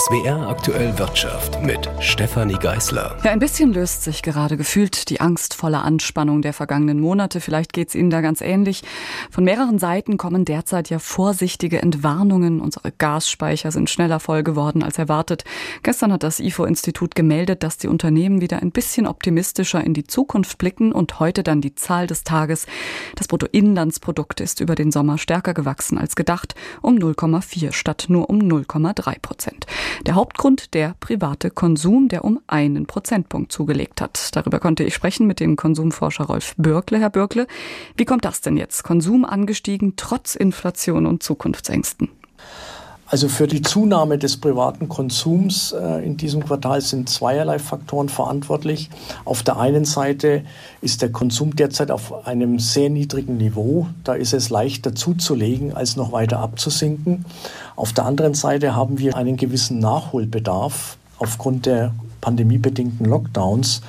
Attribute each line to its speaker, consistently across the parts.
Speaker 1: SWR aktuell Wirtschaft mit Stefanie Geißler.
Speaker 2: Ja, ein bisschen löst sich gerade gefühlt die angstvolle Anspannung der vergangenen Monate. Vielleicht geht es Ihnen da ganz ähnlich. Von mehreren Seiten kommen derzeit ja vorsichtige Entwarnungen. Unsere Gasspeicher sind schneller voll geworden als erwartet. Gestern hat das IFO-Institut gemeldet, dass die Unternehmen wieder ein bisschen optimistischer in die Zukunft blicken und heute dann die Zahl des Tages. Das Bruttoinlandsprodukt ist über den Sommer stärker gewachsen als gedacht, um 0,4 statt nur um 0,3 Prozent. Der Hauptgrund der private Konsum, der um einen Prozentpunkt zugelegt hat. Darüber konnte ich sprechen mit dem Konsumforscher Rolf Bürkle. Herr Bürkle, wie kommt das denn jetzt? Konsum angestiegen trotz Inflation und Zukunftsängsten?
Speaker 3: Also für die Zunahme des privaten Konsums äh, in diesem Quartal sind zweierlei Faktoren verantwortlich. Auf der einen Seite ist der Konsum derzeit auf einem sehr niedrigen Niveau. Da ist es leichter zuzulegen, als noch weiter abzusinken. Auf der anderen Seite haben wir einen gewissen Nachholbedarf aufgrund der pandemiebedingten Lockdowns,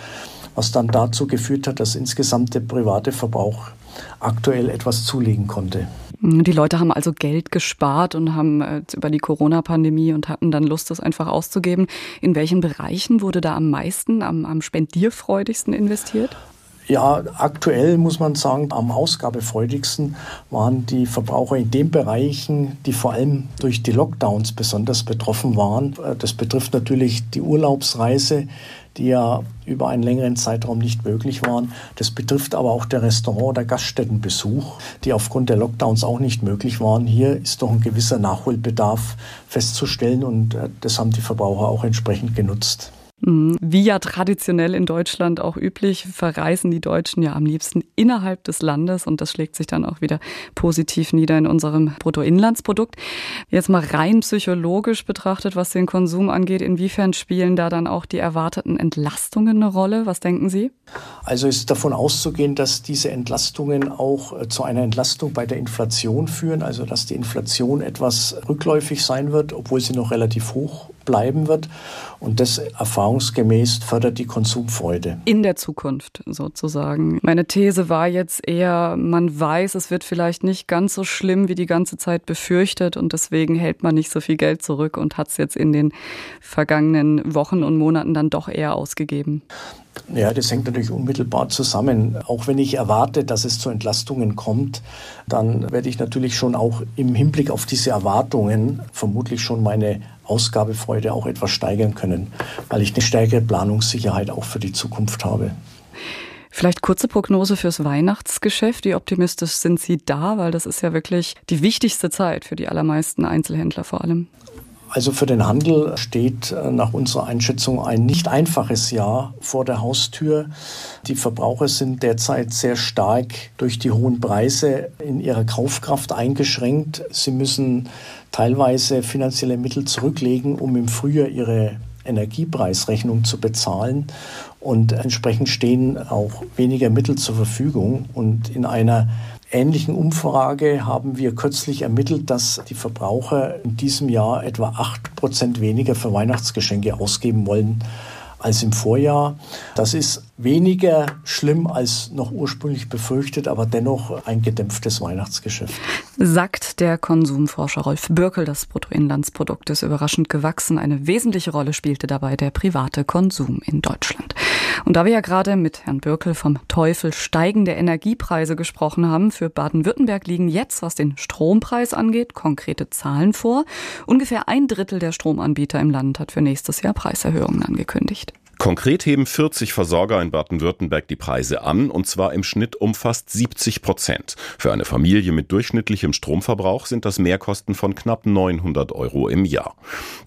Speaker 3: was dann dazu geführt hat, dass insgesamt der private Verbrauch aktuell etwas zulegen konnte.
Speaker 2: Die Leute haben also Geld gespart und haben äh, über die Corona-Pandemie und hatten dann Lust, das einfach auszugeben. In welchen Bereichen wurde da am meisten, am, am spendierfreudigsten investiert?
Speaker 3: Ja, aktuell muss man sagen, am ausgabefreudigsten waren die Verbraucher in den Bereichen, die vor allem durch die Lockdowns besonders betroffen waren. Das betrifft natürlich die Urlaubsreise, die ja über einen längeren Zeitraum nicht möglich waren. Das betrifft aber auch der Restaurant- oder Gaststättenbesuch, die aufgrund der Lockdowns auch nicht möglich waren. Hier ist doch ein gewisser Nachholbedarf festzustellen und äh, das haben die Verbraucher auch entsprechend genutzt.
Speaker 2: Mhm. Wie ja traditionell in Deutschland auch üblich, verreisen die Deutschen ja am liebsten innerhalb des Landes und das schlägt sich dann auch wieder positiv nieder in unserem Bruttoinlandsprodukt. Jetzt mal rein psychologisch betrachtet, was den Konsum angeht, inwiefern spielen da dann auch die erwarteten Entlastungen eine Rolle? Was denken Sie?
Speaker 3: Also ist davon auszugehen, dass diese Entlastungen auch äh, zu einer Entlastung bei der Inflation führen, also dass die Inflation etwas rückläufig sein wird, obwohl sie noch relativ hoch bleiben wird. Und das erfahrungsgemäß fördert die Konsumfreude.
Speaker 2: In der Zukunft sozusagen. Meine These war jetzt eher, man weiß, es wird vielleicht nicht ganz so schlimm wie die ganze Zeit befürchtet und deswegen hält man nicht so viel Geld zurück und hat es jetzt in den vergangenen Wochen und Monaten dann doch eher ausgegeben.
Speaker 3: Ja, das hängt natürlich unmittelbar zusammen. Auch wenn ich erwarte, dass es zu Entlastungen kommt, dann werde ich natürlich schon auch im Hinblick auf diese Erwartungen vermutlich schon meine Ausgabefreude auch etwas steigern können, weil ich eine stärkere Planungssicherheit auch für die Zukunft habe.
Speaker 2: Vielleicht kurze Prognose fürs Weihnachtsgeschäft. Wie optimistisch sind Sie da? Weil das ist ja wirklich die wichtigste Zeit für die allermeisten Einzelhändler vor allem.
Speaker 3: Also für den Handel steht äh, nach unserer Einschätzung ein nicht einfaches Jahr vor der Haustür. Die Verbraucher sind derzeit sehr stark durch die hohen Preise in ihrer Kaufkraft eingeschränkt. Sie müssen teilweise finanzielle Mittel zurücklegen, um im Frühjahr ihre Energiepreisrechnung zu bezahlen. Und entsprechend stehen auch weniger Mittel zur Verfügung. Und in einer ähnlichen Umfrage haben wir kürzlich ermittelt, dass die Verbraucher in diesem Jahr etwa acht Prozent weniger für Weihnachtsgeschenke ausgeben wollen als im Vorjahr. Das ist weniger schlimm als noch ursprünglich befürchtet, aber dennoch ein gedämpftes Weihnachtsgeschäft.
Speaker 2: Sagt der Konsumforscher Rolf Bürkel, das Bruttoinlandsprodukt ist überraschend gewachsen. Eine wesentliche Rolle spielte dabei der private Konsum in Deutschland. Und da wir ja gerade mit Herrn Bürkel vom Teufel steigende Energiepreise gesprochen haben, für Baden-Württemberg liegen jetzt, was den Strompreis angeht, konkrete Zahlen vor. Ungefähr ein Drittel der Stromanbieter im Land hat für nächstes Jahr Preiserhöhungen angekündigt.
Speaker 1: Konkret heben 40 Versorger in Baden-Württemberg die Preise an, und zwar im Schnitt um fast 70 Prozent. Für eine Familie mit durchschnittlichem Stromverbrauch sind das Mehrkosten von knapp 900 Euro im Jahr.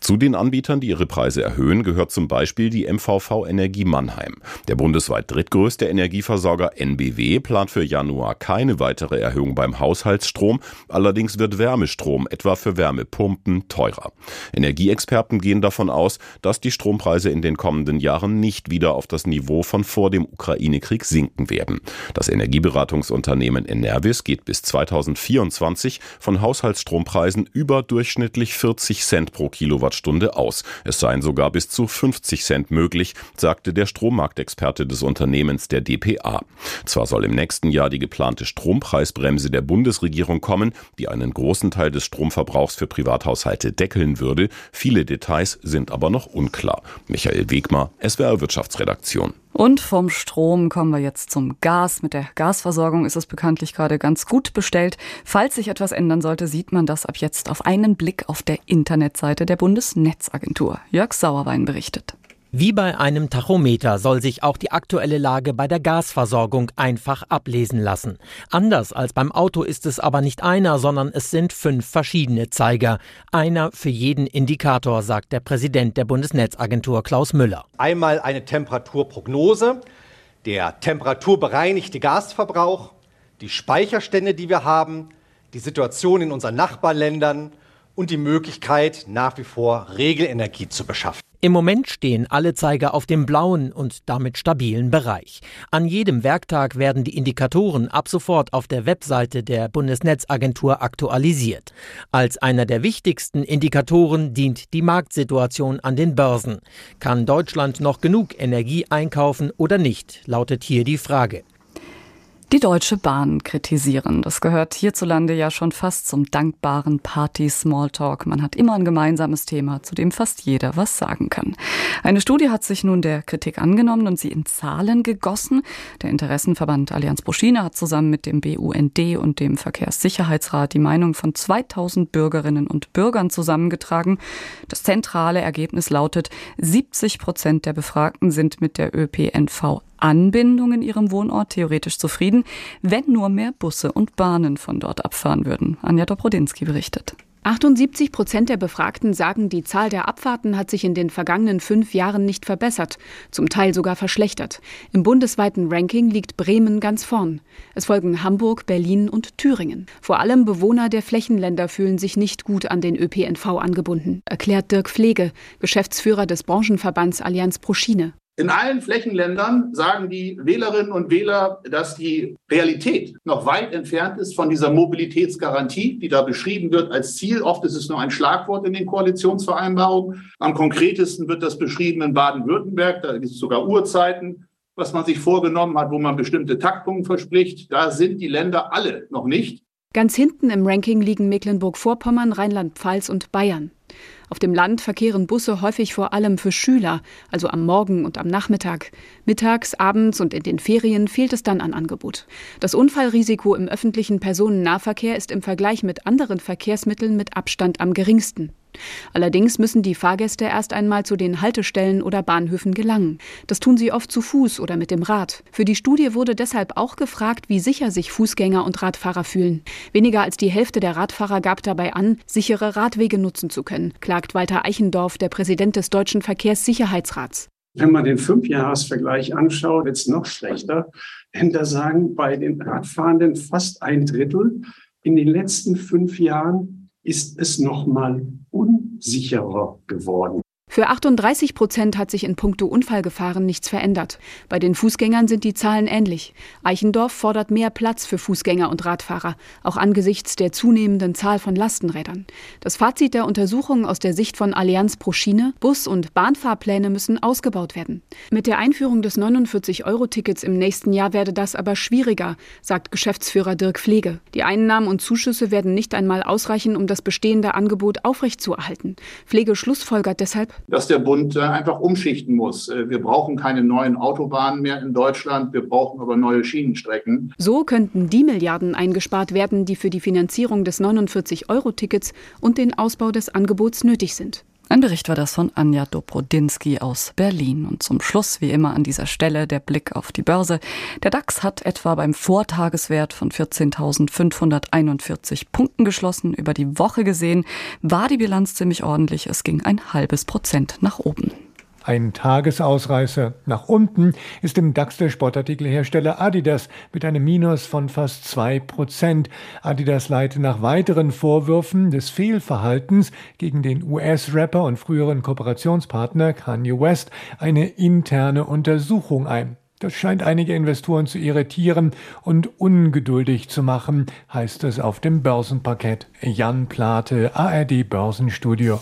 Speaker 1: Zu den Anbietern, die ihre Preise erhöhen, gehört zum Beispiel die MVV Energie Mannheim. Der bundesweit drittgrößte Energieversorger NBW plant für Januar keine weitere Erhöhung beim Haushaltsstrom, allerdings wird Wärmestrom etwa für Wärmepumpen teurer. Energieexperten gehen davon aus, dass die Strompreise in den kommenden Jahren Jahren nicht wieder auf das Niveau von vor dem Ukraine-Krieg sinken werden. Das Energieberatungsunternehmen Enervis geht bis 2024 von Haushaltsstrompreisen überdurchschnittlich 40 Cent pro Kilowattstunde aus. Es seien sogar bis zu 50 Cent möglich, sagte der Strommarktexperte des Unternehmens der DPA. Zwar soll im nächsten Jahr die geplante Strompreisbremse der Bundesregierung kommen, die einen großen Teil des Stromverbrauchs für Privathaushalte deckeln würde. Viele Details sind aber noch unklar. Michael Wegmar, SWR Wirtschaftsredaktion.
Speaker 2: Und vom Strom kommen wir jetzt zum Gas. Mit der Gasversorgung ist es bekanntlich gerade ganz gut bestellt. Falls sich etwas ändern sollte, sieht man das ab jetzt auf einen Blick auf der Internetseite der Bundesnetzagentur. Jörg Sauerwein berichtet.
Speaker 4: Wie bei einem Tachometer soll sich auch die aktuelle Lage bei der Gasversorgung einfach ablesen lassen. Anders als beim Auto ist es aber nicht einer, sondern es sind fünf verschiedene Zeiger. Einer für jeden Indikator, sagt der Präsident der Bundesnetzagentur Klaus Müller.
Speaker 5: Einmal eine Temperaturprognose, der temperaturbereinigte Gasverbrauch, die Speicherstände, die wir haben, die Situation in unseren Nachbarländern und die Möglichkeit, nach wie vor Regelenergie zu beschaffen.
Speaker 4: Im Moment stehen alle Zeiger auf dem blauen und damit stabilen Bereich. An jedem Werktag werden die Indikatoren ab sofort auf der Webseite der Bundesnetzagentur aktualisiert. Als einer der wichtigsten Indikatoren dient die Marktsituation an den Börsen. Kann Deutschland noch genug Energie einkaufen oder nicht, lautet hier die Frage.
Speaker 2: Die Deutsche Bahn kritisieren. Das gehört hierzulande ja schon fast zum dankbaren Party-Smalltalk. Man hat immer ein gemeinsames Thema, zu dem fast jeder was sagen kann. Eine Studie hat sich nun der Kritik angenommen und sie in Zahlen gegossen. Der Interessenverband Allianz Buschina hat zusammen mit dem BUND und dem Verkehrssicherheitsrat die Meinung von 2000 Bürgerinnen und Bürgern zusammengetragen. Das zentrale Ergebnis lautet, 70 Prozent der Befragten sind mit der ÖPNV Anbindung in ihrem Wohnort theoretisch zufrieden, wenn nur mehr Busse und Bahnen von dort abfahren würden. Anja Dobrodinski berichtet.
Speaker 6: 78 Prozent der Befragten sagen, die Zahl der Abfahrten hat sich in den vergangenen fünf Jahren nicht verbessert, zum Teil sogar verschlechtert. Im bundesweiten Ranking liegt Bremen ganz vorn. Es folgen Hamburg, Berlin und Thüringen. Vor allem Bewohner der Flächenländer fühlen sich nicht gut an den ÖPNV angebunden, erklärt Dirk Pflege, Geschäftsführer des Branchenverbands Allianz Proschine.
Speaker 7: In allen Flächenländern sagen die Wählerinnen und Wähler, dass die Realität noch weit entfernt ist von dieser Mobilitätsgarantie, die da beschrieben wird als Ziel. Oft ist es nur ein Schlagwort in den Koalitionsvereinbarungen. Am konkretesten wird das beschrieben in Baden-Württemberg. Da gibt es sogar Uhrzeiten, was man sich vorgenommen hat, wo man bestimmte Taktungen verspricht. Da sind die Länder alle noch nicht.
Speaker 6: Ganz hinten im Ranking liegen Mecklenburg-Vorpommern, Rheinland-Pfalz und Bayern. Auf dem Land verkehren Busse häufig vor allem für Schüler, also am Morgen und am Nachmittag. Mittags, abends und in den Ferien fehlt es dann an Angebot. Das Unfallrisiko im öffentlichen Personennahverkehr ist im Vergleich mit anderen Verkehrsmitteln mit Abstand am geringsten. Allerdings müssen die Fahrgäste erst einmal zu den Haltestellen oder Bahnhöfen gelangen. Das tun sie oft zu Fuß oder mit dem Rad. Für die Studie wurde deshalb auch gefragt, wie sicher sich Fußgänger und Radfahrer fühlen. Weniger als die Hälfte der Radfahrer gab dabei an, sichere Radwege nutzen zu können, klagt Walter Eichendorf, der Präsident des Deutschen Verkehrssicherheitsrats.
Speaker 8: Wenn man den Fünfjahresvergleich anschaut, wird es noch schlechter. Denn da sagen bei den Radfahrenden fast ein Drittel, in den letzten fünf Jahren ist es noch mal unsicherer geworden.
Speaker 6: Für 38 Prozent hat sich in puncto Unfallgefahren nichts verändert. Bei den Fußgängern sind die Zahlen ähnlich. Eichendorf fordert mehr Platz für Fußgänger und Radfahrer, auch angesichts der zunehmenden Zahl von Lastenrädern. Das Fazit der Untersuchung aus der Sicht von Allianz pro Schiene, Bus- und Bahnfahrpläne müssen ausgebaut werden. Mit der Einführung des 49-Euro-Tickets im nächsten Jahr werde das aber schwieriger, sagt Geschäftsführer Dirk Pflege. Die Einnahmen und Zuschüsse werden nicht einmal ausreichen, um das bestehende Angebot aufrechtzuerhalten. Pflege schlussfolgert deshalb,
Speaker 7: dass der Bund äh, einfach umschichten muss. Äh, wir brauchen keine neuen Autobahnen mehr in Deutschland, wir brauchen aber neue Schienenstrecken.
Speaker 6: So könnten die Milliarden eingespart werden, die für die Finanzierung des 49-Euro-Tickets und den Ausbau des Angebots nötig sind.
Speaker 2: Ein Bericht war das von Anja Dobrodinski aus Berlin. Und zum Schluss, wie immer an dieser Stelle, der Blick auf die Börse. Der DAX hat etwa beim Vortageswert von 14.541 Punkten geschlossen. Über die Woche gesehen war die Bilanz ziemlich ordentlich. Es ging ein halbes Prozent nach oben.
Speaker 9: Ein Tagesausreißer nach unten ist im DAX der Sportartikelhersteller Adidas mit einem Minus von fast zwei Prozent. Adidas leitet nach weiteren Vorwürfen des Fehlverhaltens gegen den US-Rapper und früheren Kooperationspartner Kanye West eine interne Untersuchung ein. Das scheint einige Investoren zu irritieren und ungeduldig zu machen, heißt es auf dem Börsenparkett. Jan Plate, ARD Börsenstudio.